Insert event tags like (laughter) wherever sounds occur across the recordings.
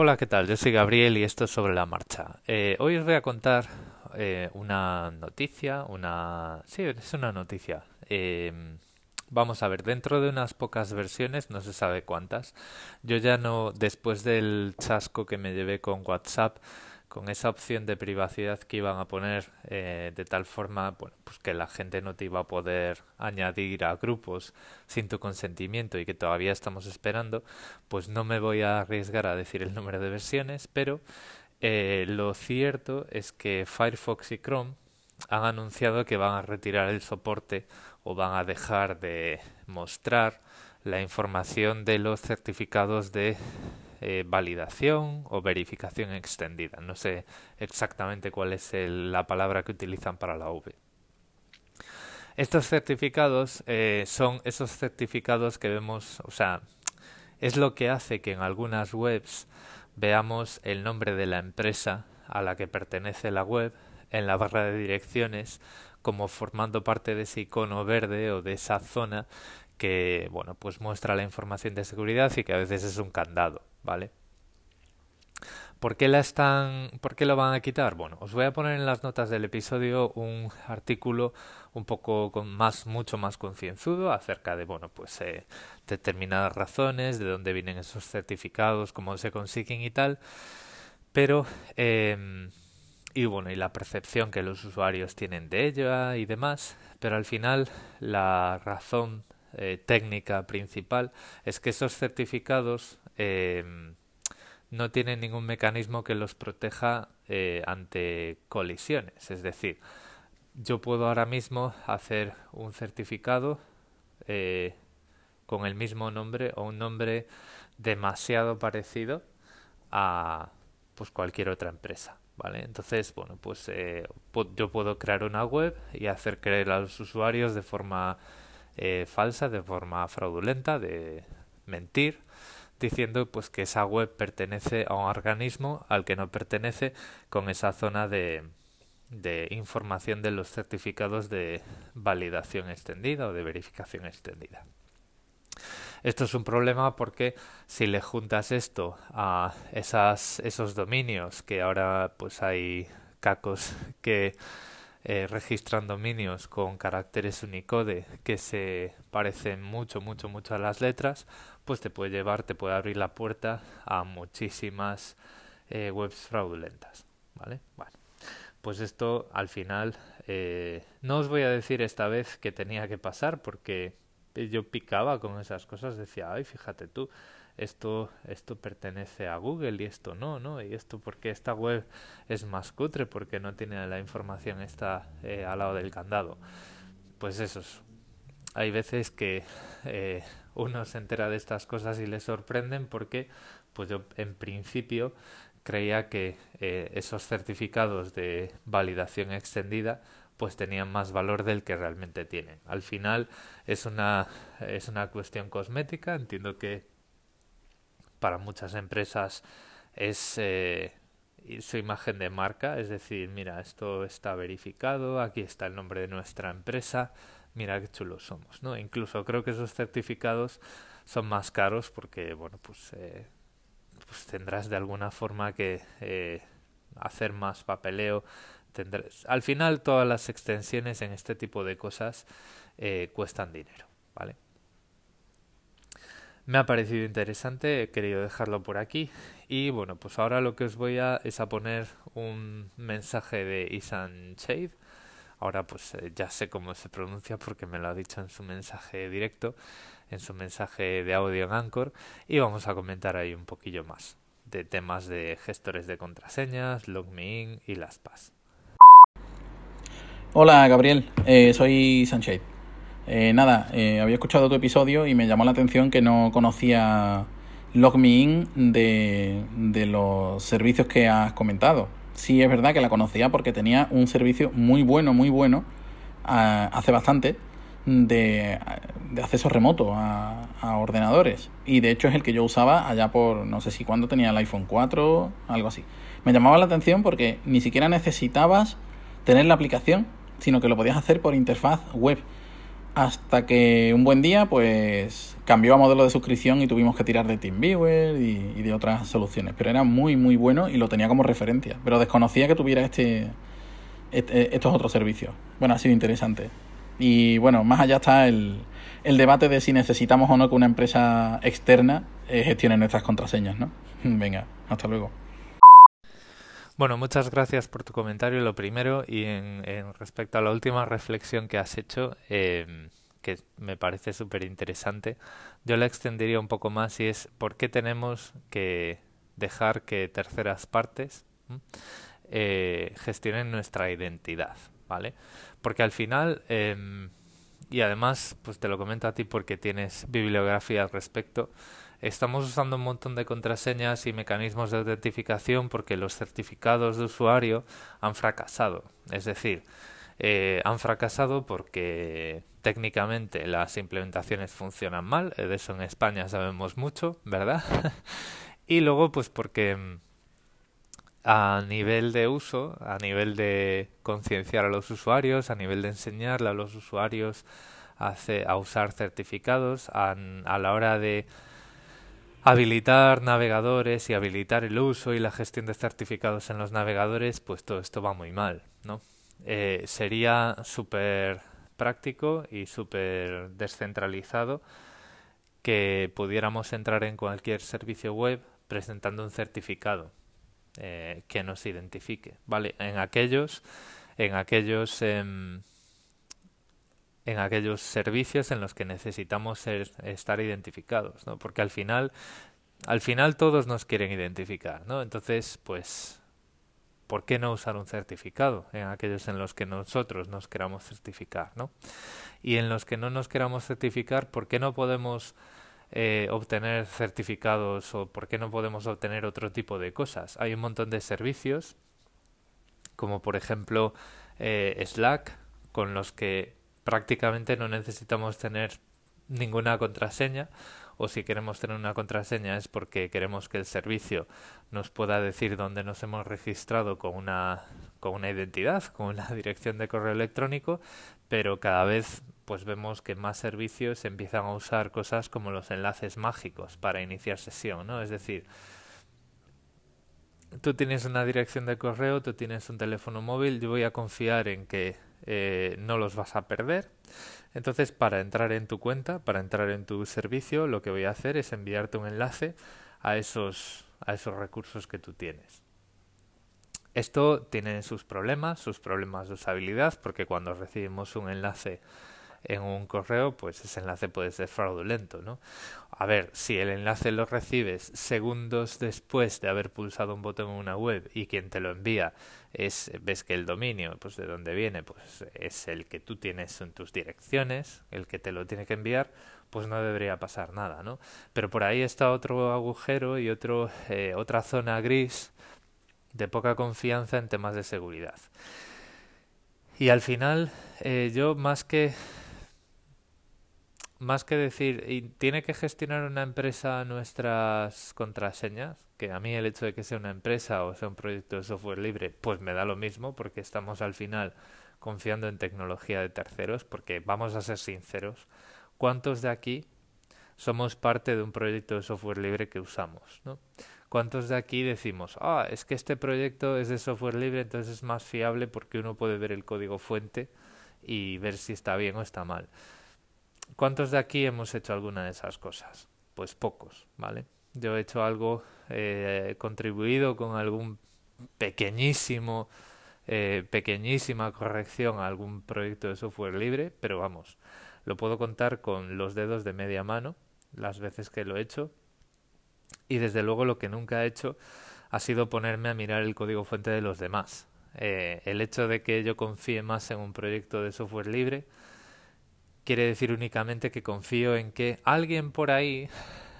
Hola, ¿qué tal? Yo soy Gabriel y esto es sobre la marcha. Eh, hoy os voy a contar eh, una noticia, una... Sí, es una noticia. Eh, vamos a ver, dentro de unas pocas versiones, no se sabe cuántas, yo ya no, después del chasco que me llevé con WhatsApp, con esa opción de privacidad que iban a poner eh, de tal forma pues que la gente no te iba a poder añadir a grupos sin tu consentimiento y que todavía estamos esperando, pues no me voy a arriesgar a decir el número de versiones, pero eh, lo cierto es que Firefox y Chrome han anunciado que van a retirar el soporte o van a dejar de mostrar la información de los certificados de eh, validación o verificación extendida. No sé exactamente cuál es la palabra que utilizan para la V. Estos certificados eh, son esos certificados que vemos, o sea, es lo que hace que en algunas webs veamos el nombre de la empresa a la que pertenece la web en la barra de direcciones como formando parte de ese icono verde o de esa zona que bueno pues muestra la información de seguridad y que a veces es un candado ¿Por qué la están, por qué lo van a quitar? Bueno, os voy a poner en las notas del episodio un artículo un poco más, mucho más concienzudo acerca de, bueno, pues eh, determinadas razones, de dónde vienen esos certificados, cómo se consiguen y tal, pero eh, y bueno, y la percepción que los usuarios tienen de ella y demás, pero al final la razón eh, técnica principal es que esos certificados eh, no tienen ningún mecanismo que los proteja eh, ante colisiones. Es decir, yo puedo ahora mismo hacer un certificado eh, con el mismo nombre o un nombre demasiado parecido a pues cualquier otra empresa. ¿Vale? Entonces, bueno, pues eh, yo puedo crear una web y hacer creer a los usuarios de forma eh, falsa, de forma fraudulenta, de mentir, diciendo pues que esa web pertenece a un organismo al que no pertenece con esa zona de, de información de los certificados de validación extendida o de verificación extendida. Esto es un problema porque si le juntas esto a esas, esos dominios que ahora pues hay cacos que eh, registran dominios con caracteres Unicode que se parecen mucho, mucho, mucho a las letras, pues te puede llevar, te puede abrir la puerta a muchísimas eh, webs fraudulentas, ¿vale? Bueno, pues esto al final eh, no os voy a decir esta vez que tenía que pasar porque yo picaba con esas cosas, decía, ay, fíjate tú, esto, esto pertenece a Google y esto no, ¿no? Y esto porque esta web es más cutre porque no tiene la información esta eh, al lado del candado. Pues eso, hay veces que eh, uno se entera de estas cosas y le sorprenden porque pues yo en principio creía que eh, esos certificados de validación extendida pues tenían más valor del que realmente tienen. Al final es una es una cuestión cosmética, entiendo que para muchas empresas es eh, su imagen de marca, es decir, mira, esto está verificado, aquí está el nombre de nuestra empresa, mira qué chulos somos, ¿no? Incluso creo que esos certificados son más caros porque, bueno, pues, eh, pues tendrás de alguna forma que eh, hacer más papeleo. Tendrás... Al final todas las extensiones en este tipo de cosas eh, cuestan dinero, ¿vale? Me ha parecido interesante, he querido dejarlo por aquí y bueno, pues ahora lo que os voy a es a poner un mensaje de Isan Shade Ahora pues eh, ya sé cómo se pronuncia porque me lo ha dicho en su mensaje directo, en su mensaje de audio en Anchor y vamos a comentar ahí un poquillo más de temas de gestores de contraseñas, LogMeIn y las PAS. Hola Gabriel, eh, soy Sunshade. Eh, nada, había escuchado tu episodio y me llamó la atención que no conocía LogMeIn de, de los servicios que has comentado sí es verdad que la conocía porque tenía un servicio muy bueno, muy bueno, hace bastante, de, acceso remoto a, ordenadores. Y de hecho es el que yo usaba allá por, no sé si cuando tenía el iPhone 4, algo así. Me llamaba la atención porque ni siquiera necesitabas tener la aplicación, sino que lo podías hacer por interfaz web. hasta que un buen día, pues cambió a modelo de suscripción y tuvimos que tirar de TeamViewer y, y de otras soluciones. Pero era muy, muy bueno y lo tenía como referencia. Pero desconocía que tuviera este, este estos otros servicios. Bueno, ha sido interesante. Y bueno, más allá está el, el debate de si necesitamos o no que una empresa externa eh, gestione nuestras contraseñas, ¿no? (laughs) Venga, hasta luego. Bueno, muchas gracias por tu comentario, lo primero, y en, respecto a la última reflexión que has hecho, em, que me parece súper interesante, yo la extendería un poco más y es por qué tenemos que dejar que terceras partes eh, gestionen nuestra identidad, ¿vale? Porque al final, em, y además, pues te lo comento a ti porque tienes bibliografía al respecto, Estamos usando un montón de contraseñas y mecanismos de autentificación porque los certificados de usuario han fracasado. Es decir, eh, han fracasado porque técnicamente las implementaciones funcionan mal, eh, de eso en España sabemos mucho, ¿verdad? (laughs) y luego pues porque mm, a nivel de uso, a nivel de concienciar a los usuarios, a nivel de enseñarle a los usuarios a, a usar certificados, a la hora de habilitar navegadores y habilitar el uso y la gestión de certificados en los navegadores, pues todo esto va muy mal, ¿no? Eh, sería súper práctico y súper descentralizado que pudiéramos entrar en cualquier servicio web presentando un certificado eh, que nos identifique, ¿vale? En aquellos, en aquellos em, en aquellos servicios en los que necesitamos estar identificados, ¿no? Porque al final, al final todos nos quieren identificar, ¿no? Entonces, pues, ¿por qué no usar un certificado en aquellos en los que nosotros nos queramos certificar, ¿no? Y en los que no nos queramos certificar, ¿por qué no podemos eh, obtener certificados o por qué no podemos obtener otro tipo de cosas? Hay un montón de servicios, como por ejemplo eh, Slack, con los que prácticamente no necesitamos tener ninguna contraseña o si queremos tener una contraseña es porque queremos que el servicio nos pueda decir dónde nos hemos registrado con una con una identidad, con una (laughs) dirección de correo electrónico, pero cada vez pues vemos que más servicios empiezan a usar cosas como los enlaces mágicos para iniciar sesión, ¿no? Es decir, tú tienes una dirección de correo, tú tienes un teléfono móvil, yo voy a confiar en que eh, no los vas a perder. Entonces, para entrar en tu cuenta, para entrar en tu servicio, lo que voy a hacer es enviarte un enlace a esos, a esos recursos que tú tienes. Esto tiene sus problemas, sus problemas de usabilidad, porque cuando recibimos un enlace en un correo, pues ese enlace puede ser fraudulento, ¿no? A ver, si el enlace lo recibes segundos después de haber pulsado un botón en una web y quien te lo envía es ves que el dominio, pues de dónde viene, pues es el que tú tienes en tus direcciones, el que te lo tiene que enviar, pues no debería pasar nada, ¿no? Pero por ahí está otro agujero y otro eh, otra zona gris de poca confianza en temas de seguridad. Y al final, eh, yo más que más que decir, tiene que gestionar una empresa nuestras contraseñas, que a mí el hecho de que sea una empresa o sea un proyecto de software libre, pues me da lo mismo, porque estamos al final confiando en tecnología de terceros, porque vamos a ser sinceros, ¿cuántos de aquí somos parte de un proyecto de software libre que usamos? ¿no? ¿Cuántos de aquí decimos, ah, es que este proyecto es de software libre, entonces es más fiable porque uno puede ver el código fuente y ver si está bien o está mal? ¿Cuántos de aquí hemos hecho alguna de esas cosas? Pues pocos, ¿vale? Yo he hecho algo, eh, contribuido con algún pequeñísimo, eh, pequeñísima corrección a algún proyecto de software libre, pero vamos, lo puedo contar con los dedos de media mano las veces que lo he hecho y desde luego lo que nunca he hecho ha sido ponerme a mirar el código fuente de los demás. Eh, el hecho de que yo confíe más en un proyecto de software libre quiere decir únicamente que confío en que alguien por ahí,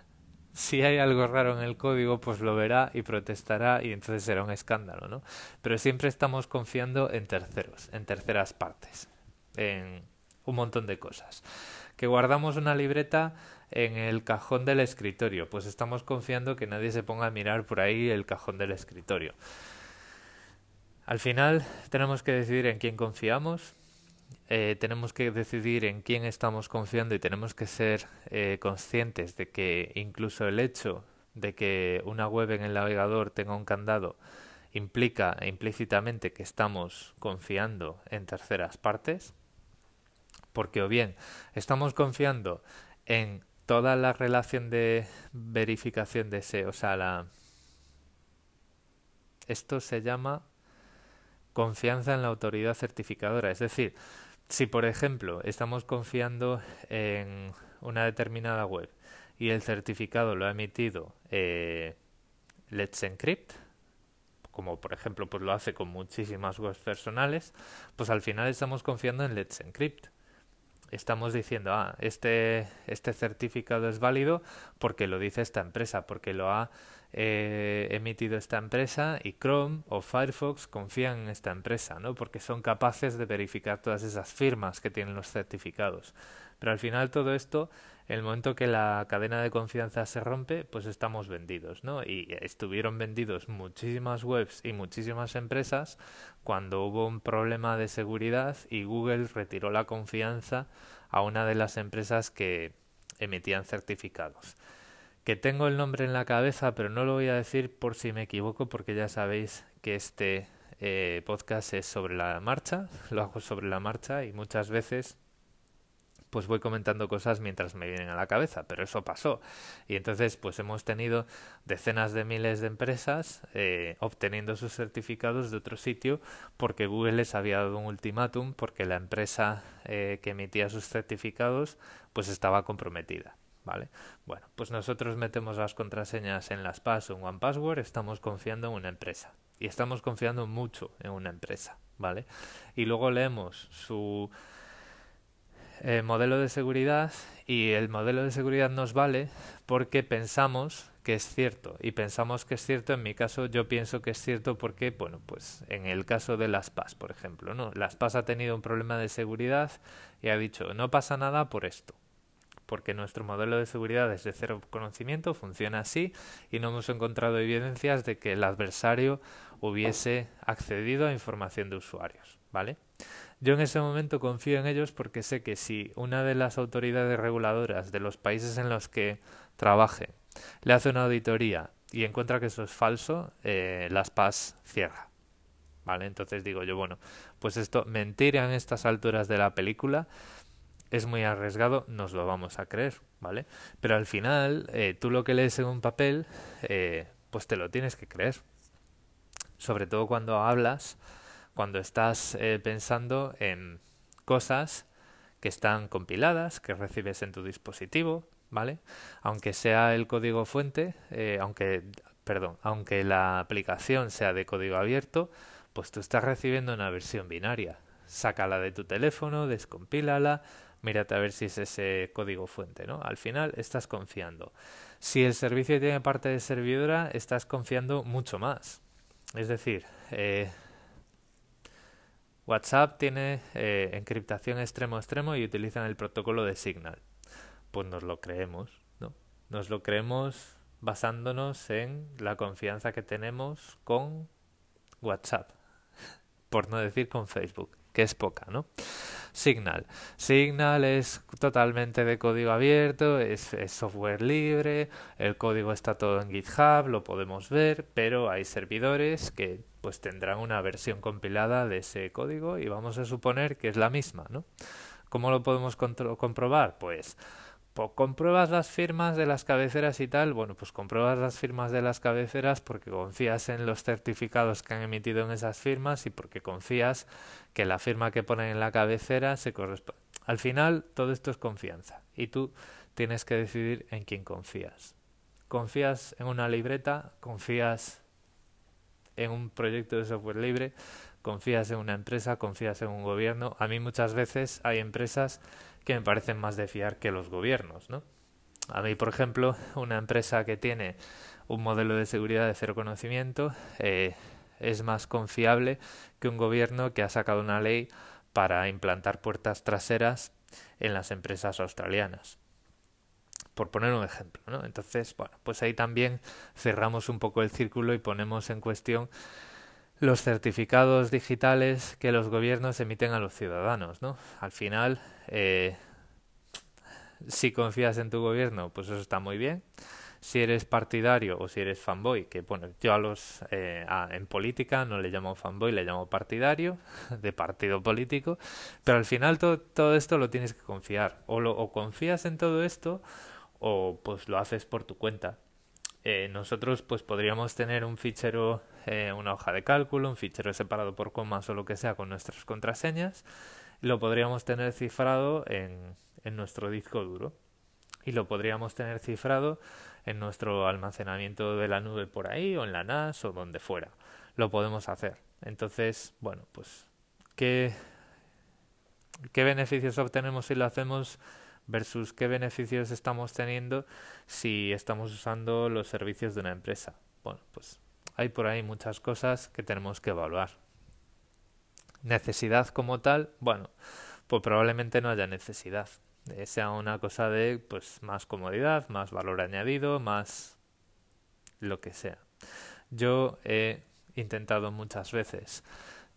(laughs) si hay algo raro en el código, pues lo verá y protestará y entonces será un escándalo, ¿no? Pero siempre estamos confiando en terceros, en terceras partes, en un montón de cosas. Que guardamos una libreta en el cajón del escritorio, pues estamos confiando que nadie se ponga a mirar por ahí el cajón del escritorio. Al final tenemos que decidir en quién confiamos eh, tenemos que decidir en quién estamos confiando y tenemos que ser eh, conscientes de que incluso el hecho de que una web en el navegador tenga un candado implica implícitamente que estamos confiando en terceras partes, porque o bien estamos confiando en toda la relación de verificación de ese, o sea, la esto se llama confianza en la autoridad certificadora, es decir, si por ejemplo estamos confiando en una determinada web y el certificado lo ha emitido eh, Let's Encrypt, como por ejemplo pues lo hace con muchísimas webs personales, pues al final estamos confiando en Let's Encrypt. Estamos diciendo, ah, este, este certificado es válido porque lo dice esta empresa, porque lo ha eh, emitido esta empresa y Chrome o Firefox confían en esta empresa, ¿no? Porque son capaces de verificar todas esas firmas que tienen los certificados. Pero al final todo esto el momento que la cadena de confianza se rompe, pues estamos vendidos, ¿no? Y estuvieron vendidos muchísimas webs y muchísimas empresas cuando hubo un problema de seguridad y Google retiró la confianza a una de las empresas que emitían certificados. Que tengo el nombre en la cabeza, pero no lo voy a decir por si me equivoco, porque ya sabéis que este eh, podcast es sobre la marcha, lo hago sobre la marcha y muchas veces pues voy comentando cosas mientras me vienen a la cabeza, pero eso pasó. Y entonces, pues hemos tenido decenas de miles de empresas eh, obteniendo sus certificados de otro sitio porque Google les había dado un ultimátum porque la empresa eh, que emitía sus certificados pues estaba comprometida. ¿Vale? Bueno, pues nosotros metemos las contraseñas en las PAS o en OnePassword, estamos confiando en una empresa. Y estamos confiando mucho en una empresa, ¿vale? Y luego leemos su eh, modelo de seguridad y el modelo de seguridad nos vale porque pensamos que es cierto y pensamos que es cierto en mi caso yo pienso que es cierto porque bueno pues en el caso de las PAS por ejemplo no las PAS ha tenido un problema de seguridad y ha dicho no pasa nada por esto porque nuestro modelo de seguridad es de cero conocimiento, funciona así y no hemos encontrado evidencias de que el adversario hubiese accedido a información de usuarios, ¿vale? Yo en ese momento confío en ellos porque sé que si una de las autoridades reguladoras de los países en los que trabaje le hace una auditoría y encuentra que eso es falso, eh, las PAS cierra. ¿Vale? Entonces digo yo, bueno, pues esto, mentira en estas alturas de la película, es muy arriesgado, nos lo vamos a creer, ¿vale? Pero al final, eh, tú lo que lees en un papel, eh, pues te lo tienes que creer. Sobre todo cuando hablas cuando estás eh, pensando en cosas que están compiladas, que recibes en tu dispositivo, ¿vale? Aunque sea el código fuente, eh, aunque, perdón, aunque la aplicación sea de código abierto, pues tú estás recibiendo una versión binaria. Sácala de tu teléfono, descompílala, mírate a ver si es ese código fuente, ¿no? Al final estás confiando. Si el servicio tiene parte de servidora, estás confiando mucho más. Es decir, eh, WhatsApp tiene eh, encriptación extremo extremo y utilizan el protocolo de Signal. Pues nos lo creemos, ¿no? Nos lo creemos basándonos en la confianza que tenemos con WhatsApp, (laughs) por no decir con Facebook, que es poca, ¿no? Signal. Signal es totalmente de código abierto, es, software libre, el código está todo en GitHub, lo podemos ver, pero hay servidores que pues tendrán una versión compilada de ese código y vamos a suponer que es la misma, ¿no? ¿Cómo lo podemos comprobar? Pues, pues compruebas las firmas de las cabeceras y tal, bueno, pues compruebas las firmas de las cabeceras porque confías en los certificados que han emitido en esas firmas y porque confías que la firma que ponen en la cabecera se corresponde. Al final, todo esto es confianza y tú tienes que decidir en quién confías. ¿Confías en una libreta? ¿Confías en un proyecto de software libre, confías en una empresa, confías en un gobierno. A mí muchas veces hay empresas que me parecen más de fiar que los gobiernos, ¿no? A mí, por ejemplo, (laughs) una empresa que tiene un modelo de seguridad de cero conocimiento eh, es más confiable que un gobierno que ha sacado una ley para implantar puertas traseras en las empresas australianas por poner un ejemplo, ¿no? Entonces, bueno, pues ahí también cerramos un poco el círculo y ponemos en cuestión los certificados digitales que los gobiernos emiten a los ciudadanos, ¿no? Al final, eh, si confías en tu gobierno, pues eso está muy bien. Si eres partidario o si eres fanboy, que bueno, yo a los eh, en política no le llamo fanboy, le llamo partidario (laughs) de partido político, pero al final todo, esto lo tienes que confiar. O, lo, o confías en todo esto o pues lo haces por tu cuenta. Eh, nosotros pues podríamos tener un fichero, eh, una hoja de cálculo, un fichero separado por comas o lo que sea con nuestras contraseñas, lo podríamos tener cifrado en, en nuestro disco duro y lo podríamos tener cifrado en nuestro almacenamiento de la nube por ahí o en la NAS o donde fuera. Lo podemos hacer. Entonces, bueno, pues, ¿qué, qué beneficios obtenemos si lo hacemos versus qué beneficios estamos teniendo si estamos usando los servicios de una empresa? Bueno, pues hay por ahí muchas cosas que tenemos que evaluar. Necesidad como tal, bueno, pues probablemente no haya necesidad sea una cosa de pues más comodidad, más valor añadido, más lo que sea. Yo he intentado muchas veces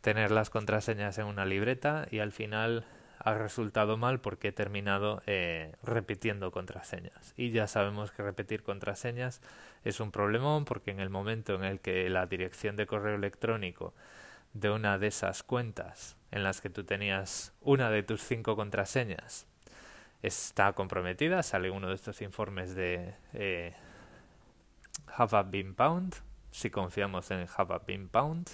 tener las contraseñas en una libreta y al final ha resultado mal porque he terminado eh, repitiendo contraseñas. Y ya sabemos que repetir contraseñas es un problemón porque en el momento en el que la dirección de correo electrónico de una de esas cuentas en las que tú tenías una de tus cinco contraseñas está comprometida. Sale uno de estos informes de eh, Have a Bean Pound, si confiamos en Have a Bean Pound.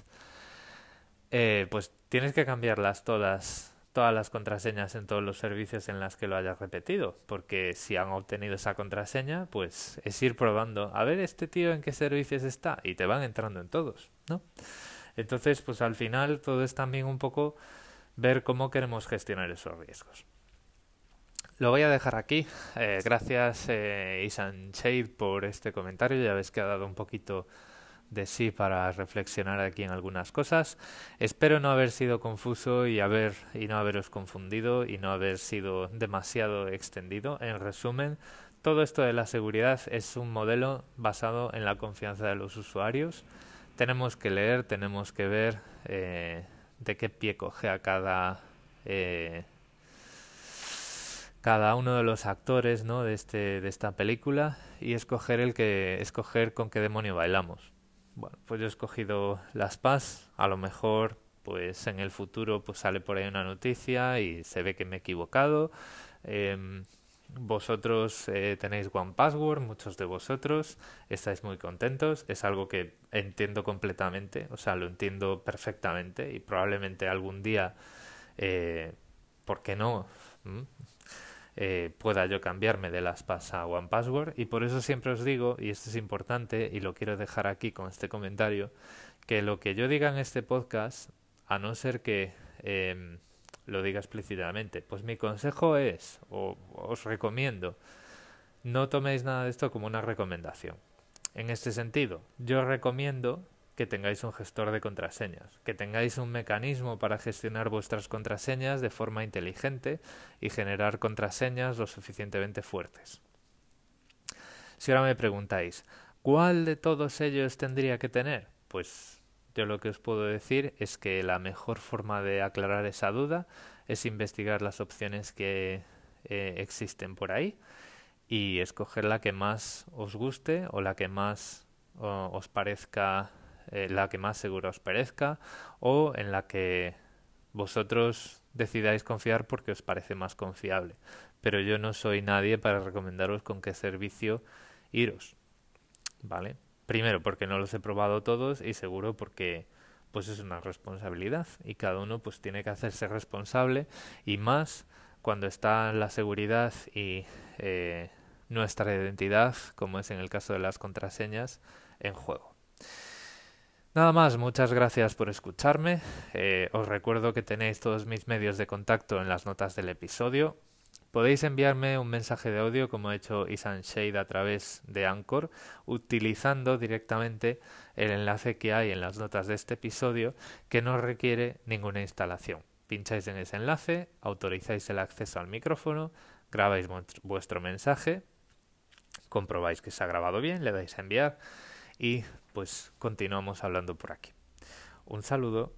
Eh, pues tienes que cambiarlas todas todas las contraseñas en todos los servicios en las que lo hayas repetido, porque si han obtenido esa contraseña, pues es ir probando, a ver este tío en qué servicios está y te van entrando en todos, ¿no? Entonces, pues al final todo es también un poco ver cómo queremos gestionar esos riesgos. Lo voy a dejar aquí. Eh, gracias eh, Isan Shade por este comentario. Ya ves que ha dado un poquito de sí para reflexionar aquí en algunas cosas. Espero no haber sido confuso y haber y no haberos confundido y no haber sido demasiado extendido. En resumen, todo esto de la seguridad es un modelo basado en la confianza de los usuarios. Tenemos que leer, tenemos que ver eh, de qué pie coge a cada eh, cada uno de los actores ¿no? de, este, de esta película y escoger el que escoger con qué demonio bailamos. Bueno, pues yo he escogido las PAS, a lo mejor pues en el futuro pues sale por ahí una noticia y se ve que me he equivocado. Em, vosotros eh, tenéis One Password, muchos de vosotros estáis muy contentos, es algo que entiendo completamente, o sea, lo entiendo perfectamente y probablemente algún día, eh, ¿por qué no? ¿Mm? Eh, pueda yo cambiarme de las PAS a One Password y por eso siempre os digo, y esto es importante y lo quiero dejar aquí con este comentario, que lo que yo diga en este podcast, a no ser que em, lo diga explícitamente, pues mi consejo es, o os recomiendo, no toméis nada de esto como una recomendación. En este sentido, yo recomiendo que tengáis un gestor de contraseñas, que tengáis un mecanismo para gestionar vuestras contraseñas de forma inteligente y generar contraseñas lo suficientemente fuertes. Si ahora me preguntáis, ¿cuál de todos ellos tendría que tener? Pues yo lo que os puedo decir es que la mejor forma de aclarar esa duda es investigar las opciones que eh, existen por ahí y escoger la que más os guste o la que más os parezca eh, la que más segura os parezca o en la que vosotros decidáis confiar porque os parece más confiable. Pero yo no soy nadie para recomendaros con qué servicio iros. ¿Vale? Primero porque no los he probado todos y seguro porque pues es una responsabilidad y cada uno pues tiene que hacerse responsable y más cuando está la seguridad y eh, nuestra identidad, como es en el caso de las contraseñas, en juego. Nada más, muchas gracias por escucharme. Eh, os recuerdo que tenéis todos mis medios de contacto en las notas del episodio. Podéis enviarme un mensaje de audio como ha hecho Isan Shade a través de Anchor, utilizando directamente el enlace que hay en las notas de este episodio que no requiere ninguna instalación. Pincháis en ese enlace, autorizáis el acceso al micrófono, grabáis vuestro mensaje, comprobáis que se ha grabado bien, le dais a enviar y pues continuamos hablando por aquí. Un saludo.